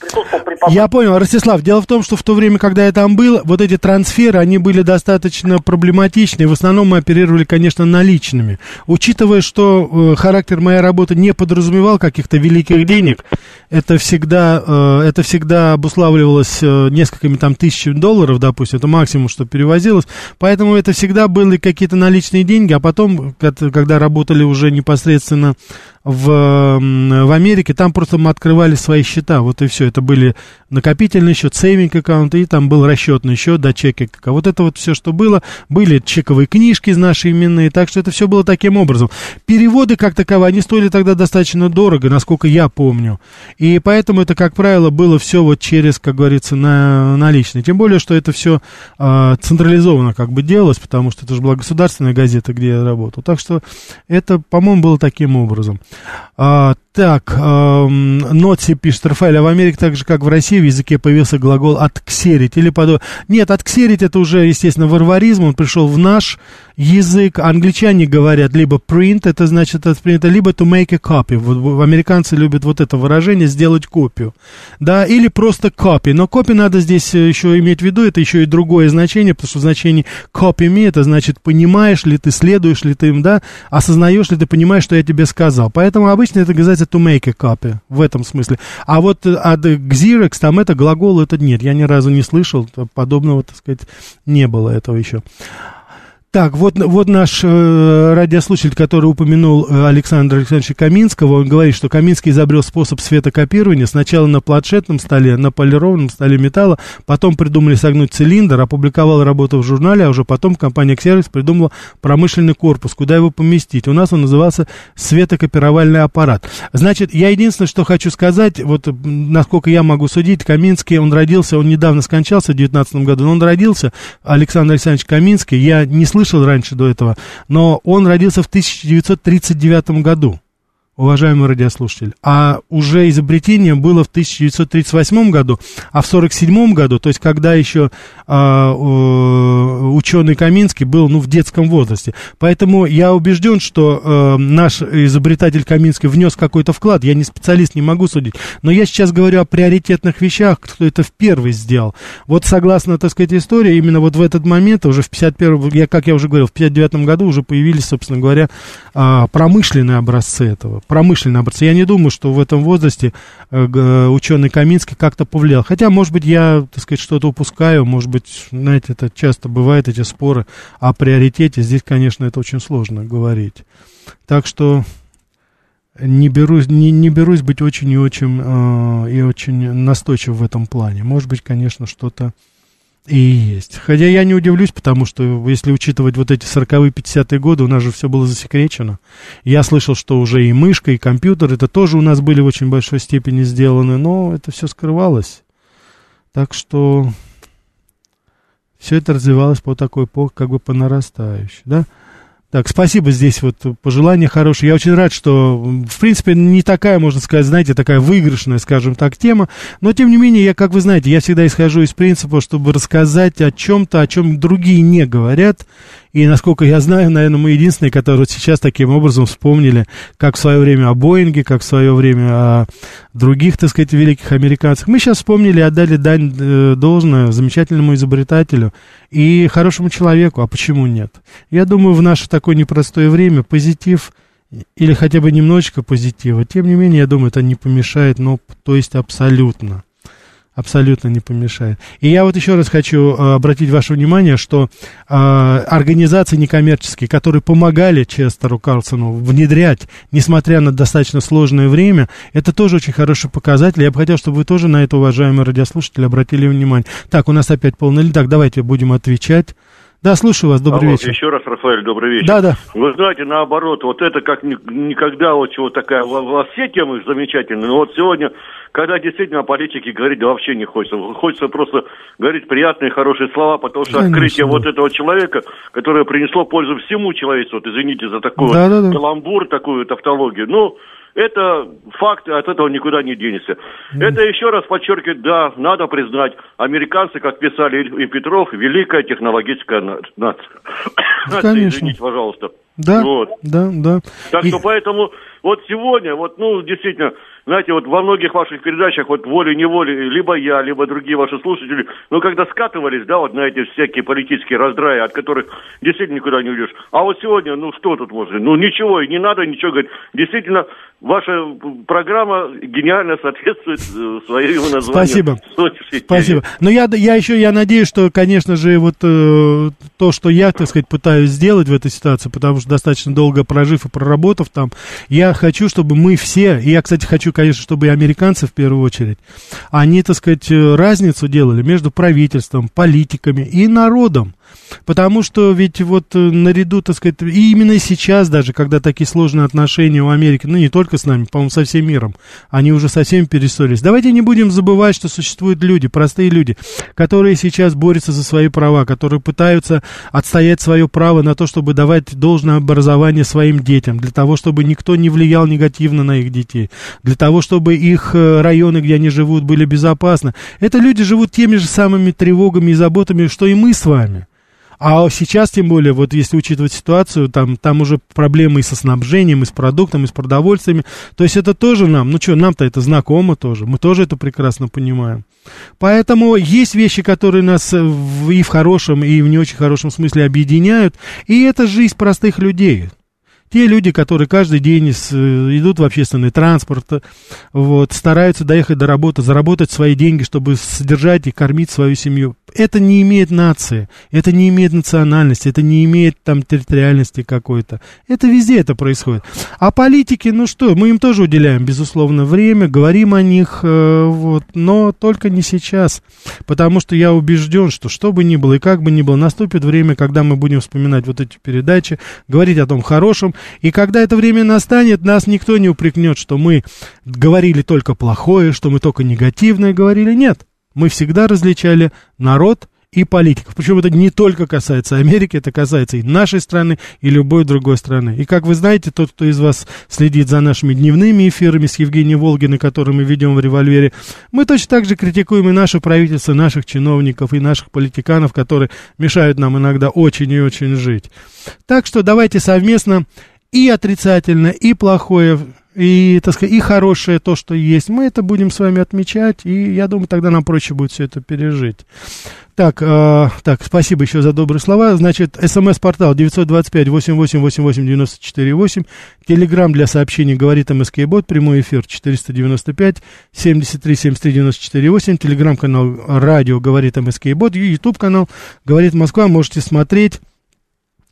присутствовал при Я понял, Ростислав, дело в том, что в то время, когда я там был, вот эти трансферы, они были достаточно проблематичны, в основном мы оперировали, конечно, наличными. Учитывая, что э, характер моей работы не подразумевал каких-то великих денег, это всегда, э, это всегда обуславливалось э, несколькими там тысячами долларов, допустим, это максимум, что перевозилось, поэтому это всегда были какие-то наличные деньги, а потом, когда работали уже непосредственно в, в Америке, там просто мы открывали свои счета, вот и все, это были накопительный счет, сейвинг аккаунт, и там был расчетный счет, да, чеки, а вот это вот все, что было, были чековые книжки нашей именные, так что это все было таким образом. Переводы, как таковые, они стоили тогда достаточно дорого, насколько я помню, и поэтому это, как правило, было все вот через, как говорится, на наличные, тем более, что это все а, централизованно как бы делалось, потому что это же была государственная газета, где я работал, так что это, по-моему, было таким образом. А, так, эм, Ноти пишет, Рафаэль, а в Америке так же, как в России, в языке появился глагол «отксерить» или подобное. Нет, «отксерить» это уже, естественно, варваризм, он пришел в наш язык. Англичане говорят либо «print», это значит это принято, либо «to make a copy». Вот, американцы любят вот это выражение «сделать копию». Да, или просто «copy». Но «copy» надо здесь еще иметь в виду, это еще и другое значение, потому что в значении «copy me» это значит «понимаешь ли ты, следуешь ли ты им, да, осознаешь ли ты, понимаешь, что я тебе сказал». Поэтому обычно это называется to make a copy, в этом смысле. А вот от Xerox, там это глагол, это нет, я ни разу не слышал, подобного, так сказать, не было этого еще. Так, вот, вот наш э, радиослушатель, который упомянул э, Александра Александровича Каминского, он говорит, что Каминский изобрел способ светокопирования сначала на планшетном столе, на полированном столе металла, потом придумали согнуть цилиндр, опубликовал работу в журнале, а уже потом компания Xerox придумала промышленный корпус, куда его поместить. У нас он назывался светокопировальный аппарат. Значит, я единственное, что хочу сказать, вот насколько я могу судить, Каминский, он родился, он недавно скончался в 19 году, но он родился, Александр Александрович Каминский, я не слышал слышал раньше до этого, но он родился в 1939 году уважаемый радиослушатель. А уже изобретение было в 1938 году, а в 1947 году, то есть когда еще а, ученый Каминский был ну, в детском возрасте. Поэтому я убежден, что а, наш изобретатель Каминский внес какой-то вклад. Я не специалист, не могу судить. Но я сейчас говорю о приоритетных вещах, кто это в первый сделал. Вот согласно, так сказать, истории, именно вот в этот момент, уже в 51 я, как я уже говорил, в 59 году уже появились, собственно говоря, а, промышленные образцы этого промышленные образцы. Я не думаю, что в этом возрасте э, ученый Каминский как-то повлиял. Хотя, может быть, я, так сказать, что-то упускаю, может быть, знаете, это часто бывает, эти споры о приоритете. Здесь, конечно, это очень сложно говорить. Так что не берусь, не, не берусь быть очень и очень, э, и очень настойчив в этом плане. Может быть, конечно, что-то и есть. Хотя я не удивлюсь, потому что, если учитывать вот эти 40-е, 50-е годы, у нас же все было засекречено. Я слышал, что уже и мышка, и компьютер, это тоже у нас были в очень большой степени сделаны, но это все скрывалось. Так что все это развивалось по такой, по, как бы по нарастающей, да. Так, спасибо здесь вот пожелания хорошие. Я очень рад, что, в принципе, не такая, можно сказать, знаете, такая выигрышная, скажем так, тема. Но, тем не менее, я, как вы знаете, я всегда исхожу из принципа, чтобы рассказать о чем-то, о чем другие не говорят. И, насколько я знаю, наверное, мы единственные, которые сейчас таким образом вспомнили, как в свое время о Боинге, как в свое время о других, так сказать, великих американцах. Мы сейчас вспомнили, отдали дань э, должное замечательному изобретателю и хорошему человеку. А почему нет? Я думаю, в наше такое непростое время позитив или хотя бы немножечко позитива, тем не менее, я думаю, это не помешает, ну, то есть абсолютно абсолютно не помешает. И я вот еще раз хочу э, обратить ваше внимание, что э, организации некоммерческие, которые помогали Честеру Карлсону внедрять, несмотря на достаточно сложное время, это тоже очень хороший показатель. Я бы хотел, чтобы вы тоже на это, уважаемые радиослушатели, обратили внимание. Так, у нас опять полный Так, давайте будем отвечать. Да, слушаю вас, добрый Алло, вечер. Еще раз, Рафаэль, добрый вечер. Да, да. Вы знаете, наоборот, вот это как никогда вот чего такая, во все темы замечательные, но вот сегодня когда действительно о политике говорить да вообще не хочется. Хочется просто говорить приятные, хорошие слова, потому что Конечно. открытие вот этого человека, которое принесло пользу всему человечеству, вот извините за такой да, вот да, да. каламбур, такую тавтологию, ну, это факт, от этого никуда не денешься. Mm. Это еще раз подчеркивает, да, надо признать, американцы, как писали и Петров, великая технологическая <coughs> нация. Конечно. Извините, пожалуйста. Да, вот. да, да. Так и... что поэтому вот сегодня, вот, ну, действительно, знаете, вот во многих ваших передачах, вот волей-неволей, либо я, либо другие ваши слушатели, ну, когда скатывались, да, вот на эти всякие политические раздраи, от которых действительно никуда не уйдешь. А вот сегодня, ну, что тут можно? Ну, ничего, и не надо ничего говорить. Действительно, ваша программа гениально соответствует э, своему названию. Спасибо. Спасибо. Но я, я еще, я надеюсь, что, конечно же, вот э, то, что я, так сказать, пытаюсь сделать в этой ситуации, потому что достаточно долго прожив и проработав там, я хочу, чтобы мы все, и я, кстати, хочу, конечно, чтобы и американцы в первую очередь, они, так сказать, э, разницу делали между правительством, политиками и народом. Потому что ведь вот э, наряду, так сказать, и именно сейчас даже, когда такие сложные отношения у Америки, ну не только с нами, по-моему, со всем миром, они уже совсем перессорились. Давайте не будем забывать, что существуют люди, простые люди, которые сейчас борются за свои права, которые пытаются отстоять свое право на то, чтобы давать должное образование своим детям, для того, чтобы никто не влиял негативно на их детей, для того, чтобы их э, районы, где они живут, были безопасны. Это люди живут теми же самыми тревогами и заботами, что и мы с вами. А сейчас, тем более, вот если учитывать ситуацию, там, там уже проблемы и со снабжением, и с продуктами, и с продовольствиями. То есть это тоже нам, ну что, нам-то это знакомо тоже, мы тоже это прекрасно понимаем. Поэтому есть вещи, которые нас и в хорошем, и в не очень хорошем смысле объединяют, и это жизнь простых людей. Те люди, которые каждый день с, идут в общественный транспорт, вот, стараются доехать до работы, заработать свои деньги, чтобы содержать и кормить свою семью. Это не имеет нации, это не имеет национальности, это не имеет там территориальности какой-то. Это везде это происходит. А политики, ну что, мы им тоже уделяем, безусловно, время, говорим о них, э, вот, но только не сейчас. Потому что я убежден, что что бы ни было и как бы ни было, наступит время, когда мы будем вспоминать вот эти передачи, говорить о том хорошем. И когда это время настанет, нас никто не упрекнет, что мы говорили только плохое, что мы только негативное говорили. Нет. Мы всегда различали народ и политиков. Причем это не только касается Америки, это касается и нашей страны, и любой другой страны. И как вы знаете, тот, кто из вас следит за нашими дневными эфирами с Евгением Волгиной, которые мы ведем в «Револьвере», мы точно так же критикуем и наше правительство, наших чиновников, и наших политиканов, которые мешают нам иногда очень и очень жить. Так что давайте совместно и отрицательное, и плохое и, так сказать, и хорошее то, что есть, мы это будем с вами отмечать, и я думаю, тогда нам проще будет все это пережить. Так, э, так, спасибо еще за добрые слова. Значит, смс-портал 925-88-88-94-8. Телеграмм для сообщений говорит МСК-бот. Прямой эфир 495-73-73-94-8. Телеграмм-канал радио говорит МСК-бот. Ютуб-канал говорит Москва. Можете смотреть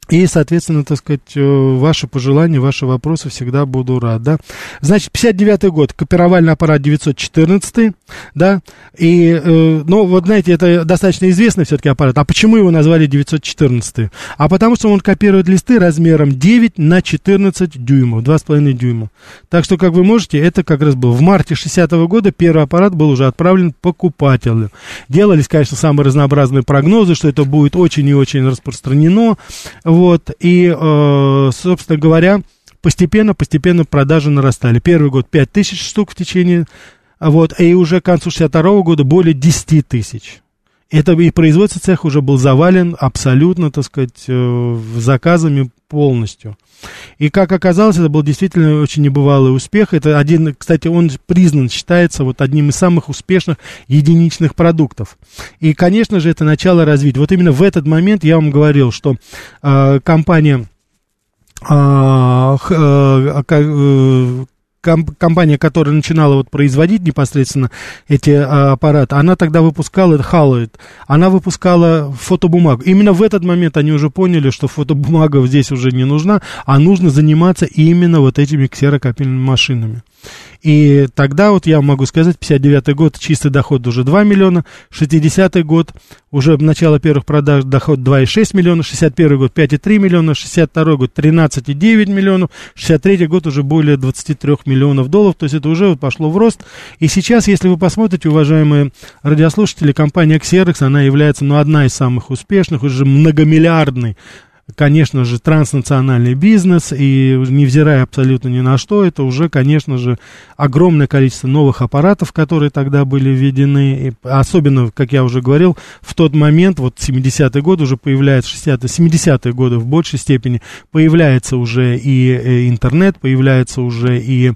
и, соответственно, так сказать, э, ваши пожелания, ваши вопросы всегда буду рад, да. Значит, 59-й год, копировальный аппарат 914, да, и, э, ну, вот, знаете, это достаточно известный все-таки аппарат. А почему его назвали 914? А потому что он копирует листы размером 9 на 14 дюймов, 2,5 дюйма. Так что, как вы можете, это как раз был в марте 60-го года первый аппарат был уже отправлен покупателю. Делались, конечно, самые разнообразные прогнозы, что это будет очень и очень распространено, вот, и, э, собственно говоря, постепенно, постепенно продажи нарастали. Первый год 5 тысяч штук в течение, вот, и уже к концу 62 года более 10 тысяч. Это и производственный цех уже был завален абсолютно, так сказать, э, заказами полностью. И как оказалось, это был действительно очень небывалый успех. Это один, кстати, он признан, считается вот одним из самых успешных единичных продуктов. И, конечно же, это начало развития. Вот именно в этот момент я вам говорил, что э, компания э, э, компания, которая начинала вот производить непосредственно эти а, аппараты, она тогда выпускала Haloid, она выпускала фотобумагу. Именно в этот момент они уже поняли, что фотобумага здесь уже не нужна, а нужно заниматься именно вот этими ксерокопильными машинами. И тогда вот я могу сказать, 59-й год чистый доход уже 2 миллиона, 60-й год уже начало первых продаж доход 2,6 миллиона, 61-й год 5,3 миллиона, 62-й год 13,9 миллионов, 63-й год уже более 23 миллионов долларов, то есть это уже пошло в рост. И сейчас, если вы посмотрите, уважаемые радиослушатели, компания Xerox, она является, ну, одна из самых успешных, уже многомиллиардный конечно же, транснациональный бизнес, и невзирая абсолютно ни на что, это уже, конечно же, огромное количество новых аппаратов, которые тогда были введены, и особенно, как я уже говорил, в тот момент, вот 70-й год уже появляется, 60 70-е годы в большей степени, появляется уже и э, интернет, появляется уже и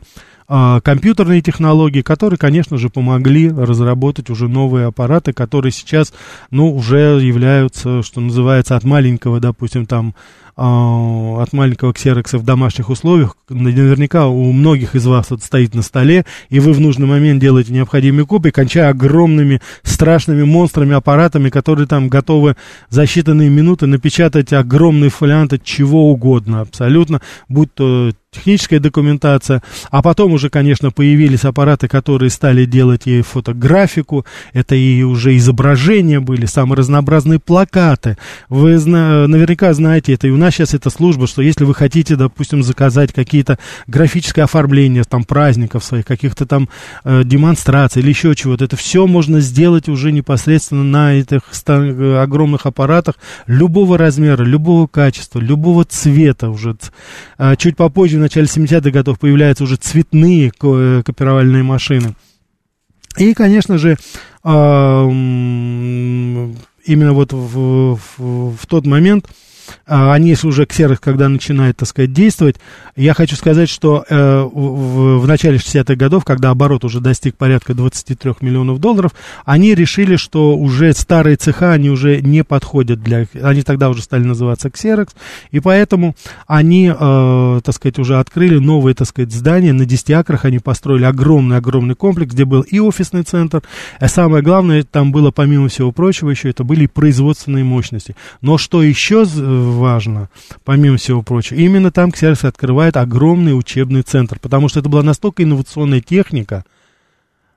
компьютерные технологии, которые, конечно же, помогли разработать уже новые аппараты, которые сейчас, ну, уже являются, что называется, от маленького, допустим, там, а, от маленького ксерокса в домашних условиях, наверняка у многих из вас это стоит на столе, и вы в нужный момент делаете необходимые копии, кончая огромными страшными монстрами, аппаратами, которые там готовы за считанные минуты напечатать огромные фолианты чего угодно, абсолютно, будь то техническая документация, а потом уже, конечно, появились аппараты, которые стали делать и фотографику, это и уже изображения были, самые разнообразные плакаты. Вы зна- наверняка знаете это, и у нас сейчас эта служба, что если вы хотите, допустим, заказать какие-то графические оформления, там, праздников своих, каких-то там э, демонстраций или еще чего-то, это все можно сделать уже непосредственно на этих э, огромных аппаратах любого размера, любого качества, любого цвета уже. А чуть попозже начале 70-х годов появляются уже цветные э, копировальные машины. И, конечно же, именно вот в, в, в тот момент а, они уже ксерокс, когда начинает, так сказать, действовать, я хочу сказать, что э, в, в начале 60-х годов, когда оборот уже достиг порядка 23 миллионов долларов, они решили, что уже старые цеха, они уже не подходят для... Они тогда уже стали называться ксерокс, и поэтому они, э, так сказать, уже открыли новые, так сказать, здания на 10 акрах, они построили огромный-огромный комплекс, где был и офисный центр, а самое главное, там было, помимо всего прочего, еще это были производственные мощности. Но что еще важно, помимо всего прочего, именно там Ксерокс открывает огромный учебный центр, потому что это была настолько инновационная техника,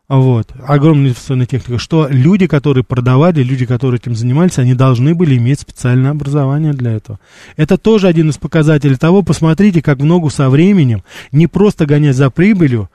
вот, огромная инновационная техника, что люди, которые продавали, люди, которые этим занимались, они должны были иметь специальное образование для этого. Это тоже один из показателей того, посмотрите, как в ногу со временем, не просто гонять за прибылью,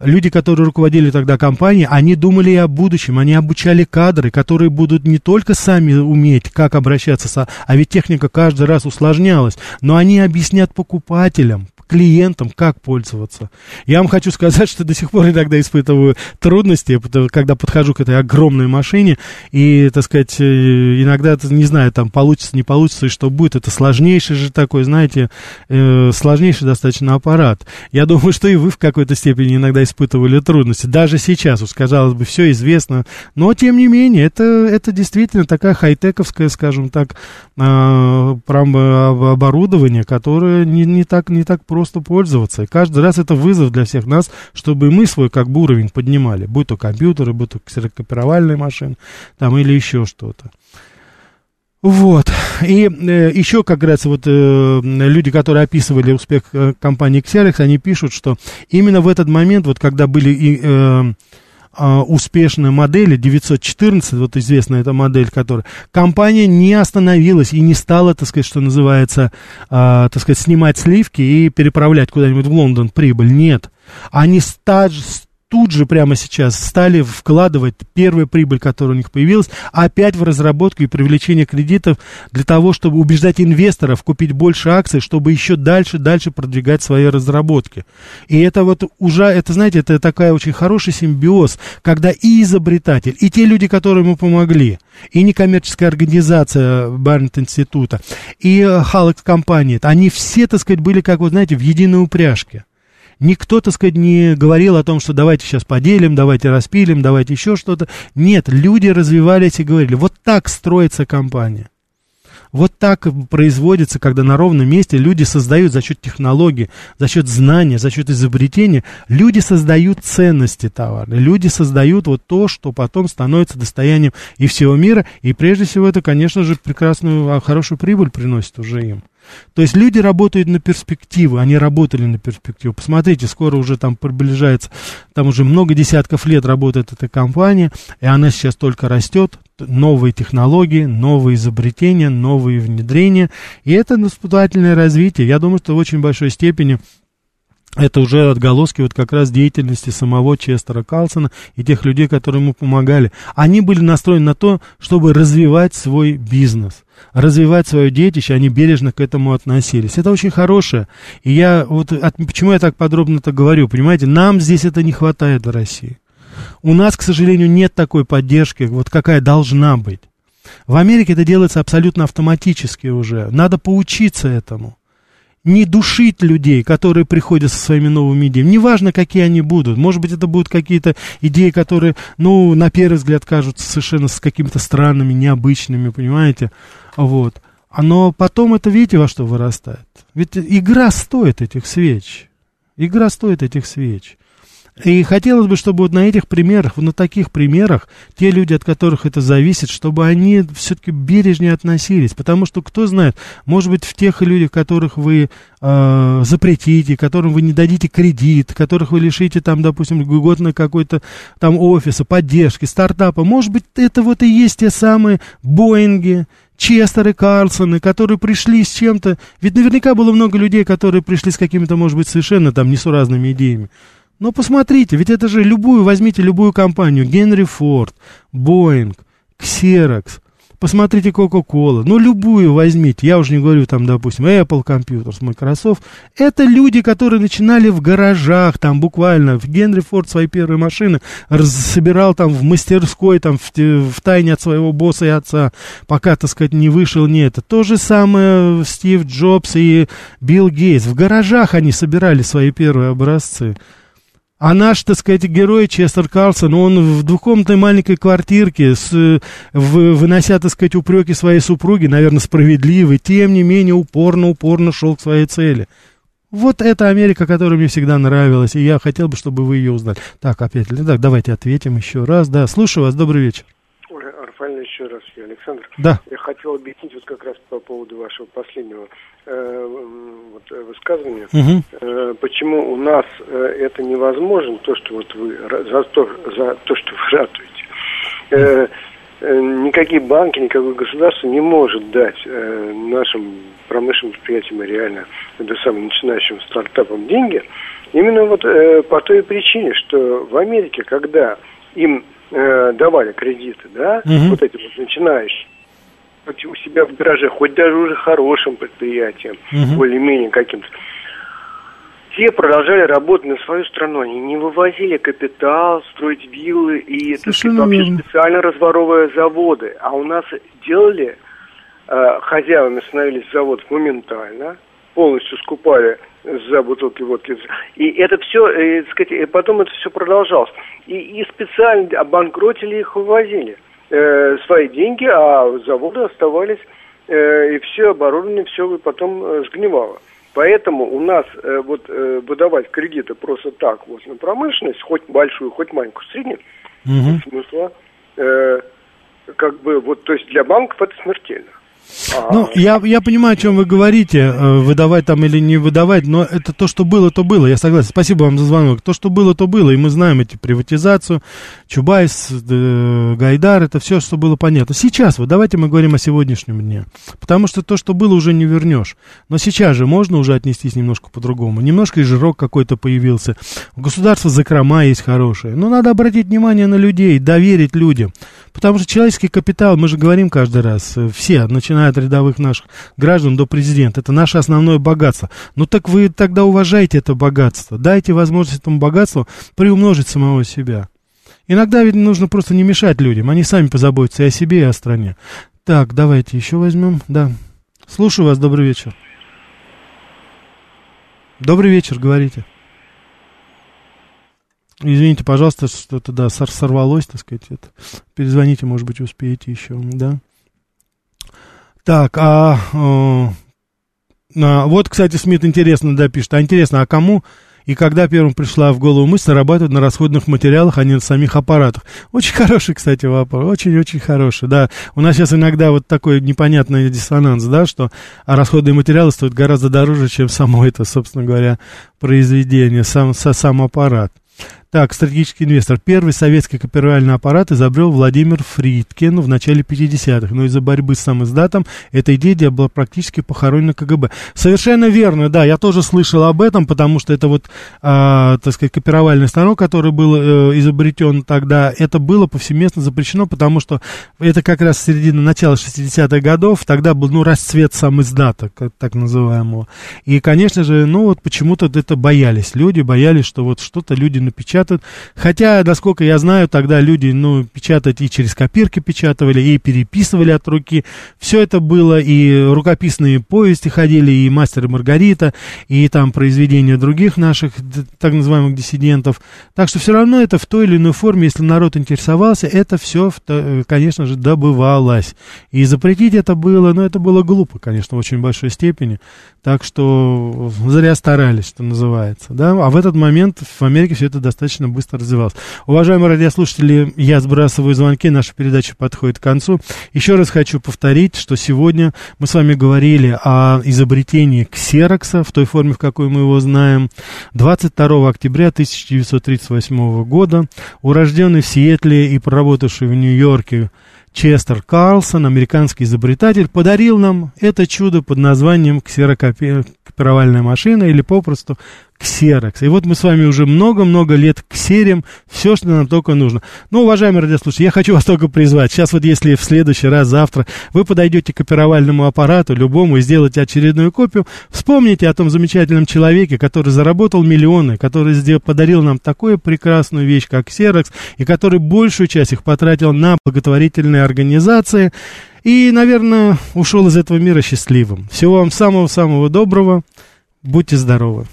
люди, которые руководили тогда компанией, они думали и о будущем, они обучали кадры, которые будут не только сами уметь, как обращаться, с, а ведь техника каждый раз усложнялась, но они объяснят покупателям, клиентам, как пользоваться. Я вам хочу сказать, что до сих пор иногда испытываю трудности, когда подхожу к этой огромной машине, и, так сказать, э, иногда, не знаю, там получится, не получится, и что будет. Это сложнейший же такой, знаете, э, сложнейший достаточно аппарат. Я думаю, что и вы в какой-то степени иногда испытывали трудности. Даже сейчас, уж, казалось бы, все известно, но, тем не менее, это, это действительно такая хай-тековская, скажем так, а, оборудование, которое не, не, так, не так просто пользоваться. И каждый раз это вызов для всех нас, чтобы мы свой как бы уровень поднимали, будь то компьютеры, будь то ксерокопировальные машины, там или еще что-то. Вот. И э, еще, как говорится, вот э, люди, которые описывали успех э, компании Xerox, они пишут, что именно в этот момент, вот когда были э, а, успешной модели 914, вот известная эта модель, которая компания не остановилась и не стала, так сказать, что называется, а, так сказать, снимать сливки и переправлять куда-нибудь в Лондон прибыль. Нет. Они стаж, тут же прямо сейчас стали вкладывать первую прибыль, которая у них появилась, опять в разработку и привлечение кредитов для того, чтобы убеждать инвесторов купить больше акций, чтобы еще дальше, дальше продвигать свои разработки. И это вот уже, это, знаете, это такая очень хороший симбиоз, когда и изобретатель, и те люди, которые ему помогли, и некоммерческая организация Барнет института, и Халлекс компания, они все, так сказать, были, как вы знаете, в единой упряжке. Никто, так сказать, не говорил о том, что давайте сейчас поделим, давайте распилим, давайте еще что-то. Нет, люди развивались и говорили, вот так строится компания. Вот так производится, когда на ровном месте люди создают за счет технологий, за счет знания, за счет изобретения, люди создают ценности товара, люди создают вот то, что потом становится достоянием и всего мира, и прежде всего это, конечно же, прекрасную, а, хорошую прибыль приносит уже им. То есть люди работают на перспективу, они работали на перспективу. Посмотрите, скоро уже там приближается, там уже много десятков лет работает эта компания, и она сейчас только растет, новые технологии, новые изобретения, новые внедрения, и это наступательное развитие. Я думаю, что в очень большой степени это уже отголоски вот как раз деятельности самого Честера Калсона и тех людей, которые ему помогали. Они были настроены на то, чтобы развивать свой бизнес, развивать свое детище, они бережно к этому относились. Это очень хорошее. И я вот от, почему я так подробно это говорю, понимаете, нам здесь это не хватает в России. У нас, к сожалению, нет такой поддержки, вот какая должна быть. В Америке это делается абсолютно автоматически уже. Надо поучиться этому не душить людей, которые приходят со своими новыми идеями. Неважно, какие они будут. Может быть, это будут какие-то идеи, которые, ну, на первый взгляд кажутся совершенно с какими-то странными, необычными, понимаете? Вот. Но потом это, видите, во что вырастает? Ведь игра стоит этих свеч. Игра стоит этих свеч. И хотелось бы, чтобы вот на этих примерах, на таких примерах, те люди, от которых это зависит, чтобы они все-таки бережнее относились. Потому что, кто знает, может быть, в тех людях, которых вы э, запретите, которым вы не дадите кредит, которых вы лишите, там, допустим, льготно какой-то там офиса, поддержки, стартапа, может быть, это вот и есть те самые Боинги, Честеры, Карлсоны, которые пришли с чем-то. Ведь наверняка было много людей, которые пришли с какими-то, может быть, совершенно там несуразными идеями. Но посмотрите, ведь это же любую, возьмите любую компанию, Генри Форд, Боинг, Ксерокс. посмотрите Coca-Cola, ну, любую возьмите, я уже не говорю там, допустим, Apple Computers, Microsoft, это люди, которые начинали в гаражах, там, буквально, в Генри Форд свои первые машины собирал там в мастерской, там, в, в тайне от своего босса и отца, пока, так сказать, не вышел, не это. То же самое Стив Джобс и Билл Гейтс, в гаражах они собирали свои первые образцы. А наш, так сказать, герой Честер Карлсон, он в двухкомнатной маленькой квартирке, с, в, вынося, так сказать, упреки своей супруги, наверное, справедливый, тем не менее упорно-упорно шел к своей цели. Вот это Америка, которая мне всегда нравилась, и я хотел бы, чтобы вы ее узнали. Так, опять, так, давайте ответим еще раз. Да, слушаю вас, добрый вечер. Рафаэль, еще раз, я Александр. Да. Я хотел объяснить вот как раз по поводу вашего последнего вот, э, высказывание, угу. почему у нас это невозможно, то, что вот вы за то, за то что вы ратуете. Никакие банки, никакое государство не может дать нашим промышленным предприятиям и реально это самым начинающим стартапам деньги, именно вот по той причине, что в Америке, когда им давали кредиты, да, угу. вот эти вот начинающие, у себя в гараже, хоть даже уже хорошим предприятием, угу. более-менее каким-то, те продолжали работать на свою страну. Они не вывозили капитал, строить виллы и это, вообще специально разворовывая заводы. А у нас делали, э, хозяевами становились завод моментально, полностью скупали за бутылки водки. И это все, э, сказать, и потом это все продолжалось. И, и специально обанкротили их, вывозили э, свои деньги, а заводы оставались, э, и все оборудование, все потом э, сгнивало. Поэтому у нас э, вот э, выдавать кредиты просто так вот на промышленность, хоть большую, хоть маленькую, среднюю, угу. смысла, э, как бы вот, то есть для банков это смертельно. Ну, я, я понимаю, о чем вы говорите, э, выдавать там или не выдавать, но это то, что было, то было, я согласен. Спасибо вам за звонок. То, что было, то было, и мы знаем эти приватизацию, Чубайс, э, Гайдар, это все, что было понятно. Сейчас, вот давайте мы говорим о сегодняшнем дне, потому что то, что было, уже не вернешь. Но сейчас же можно уже отнестись немножко по-другому. Немножко и жирок какой-то появился. У государства закрома есть хорошие. Но надо обратить внимание на людей, доверить людям. Потому что человеческий капитал, мы же говорим каждый раз, э, все, начиная от рядовых наших граждан до президента, это наше основное богатство. Ну так вы тогда уважайте это богатство, дайте возможность этому богатству приумножить самого себя. Иногда ведь нужно просто не мешать людям, они сами позаботятся и о себе, и о стране. Так, давайте еще возьмем, да. Слушаю вас, добрый вечер. Добрый вечер, говорите. Извините, пожалуйста, что-то, да, сорвалось, так сказать. Это. Перезвоните, может быть, успеете еще, да. Так, а, а, а вот, кстати, Смит интересно, да, пишет. А интересно, а кому и когда первым пришла в голову мысль зарабатывать на расходных материалах, а не на самих аппаратах? Очень хороший, кстати, вопрос. Очень-очень хороший, да. У нас сейчас иногда вот такой непонятный диссонанс, да, что расходные материалы стоят гораздо дороже, чем само это, собственно говоря, произведение, сам, сам аппарат. Так, стратегический инвестор. Первый советский копировальный аппарат изобрел Владимир Фридкин в начале 50-х, но из-за борьбы с самым издатом эта идея была практически похоронена КГБ. Совершенно верно, да, я тоже слышал об этом, потому что это вот, э, так сказать, копировальный станок, который был э, изобретен тогда, это было повсеместно запрещено, потому что это как раз середина, начала 60-х годов, тогда был, ну, расцвет сам издата, так называемого. И, конечно же, ну, вот почему-то это боялись люди, боялись, что вот что-то люди напечатают, печатают. Хотя, насколько я знаю, тогда люди, ну, печатать и через копирки печатывали, и переписывали от руки. Все это было, и рукописные повести ходили, и «Мастер и Маргарита», и там произведения других наших, так называемых диссидентов. Так что все равно это в той или иной форме, если народ интересовался, это все, конечно же, добывалось. И запретить это было, ну, это было глупо, конечно, в очень большой степени. Так что зря старались, что называется. Да? А в этот момент в Америке все это достаточно быстро развивалось. Уважаемые радиослушатели, я сбрасываю звонки, наша передача подходит к концу. Еще раз хочу повторить, что сегодня мы с вами говорили о изобретении ксерокса в той форме, в какой мы его знаем. 22 октября 1938 года урожденный в Сиэтле и проработавший в Нью-Йорке Честер Карлсон, американский изобретатель, подарил нам это чудо под названием ксерокопировальная машина или попросту ксерокс. И вот мы с вами уже много-много лет ксерим все, что нам только нужно. Ну, уважаемые радиослушатели, я хочу вас только призвать. Сейчас вот если в следующий раз, завтра, вы подойдете к копировальному аппарату, любому, и сделаете очередную копию, вспомните о том замечательном человеке, который заработал миллионы, который сделал, подарил нам такую прекрасную вещь, как ксерокс, и который большую часть их потратил на благотворительные организации, и, наверное, ушел из этого мира счастливым. Всего вам самого-самого доброго. Будьте здоровы.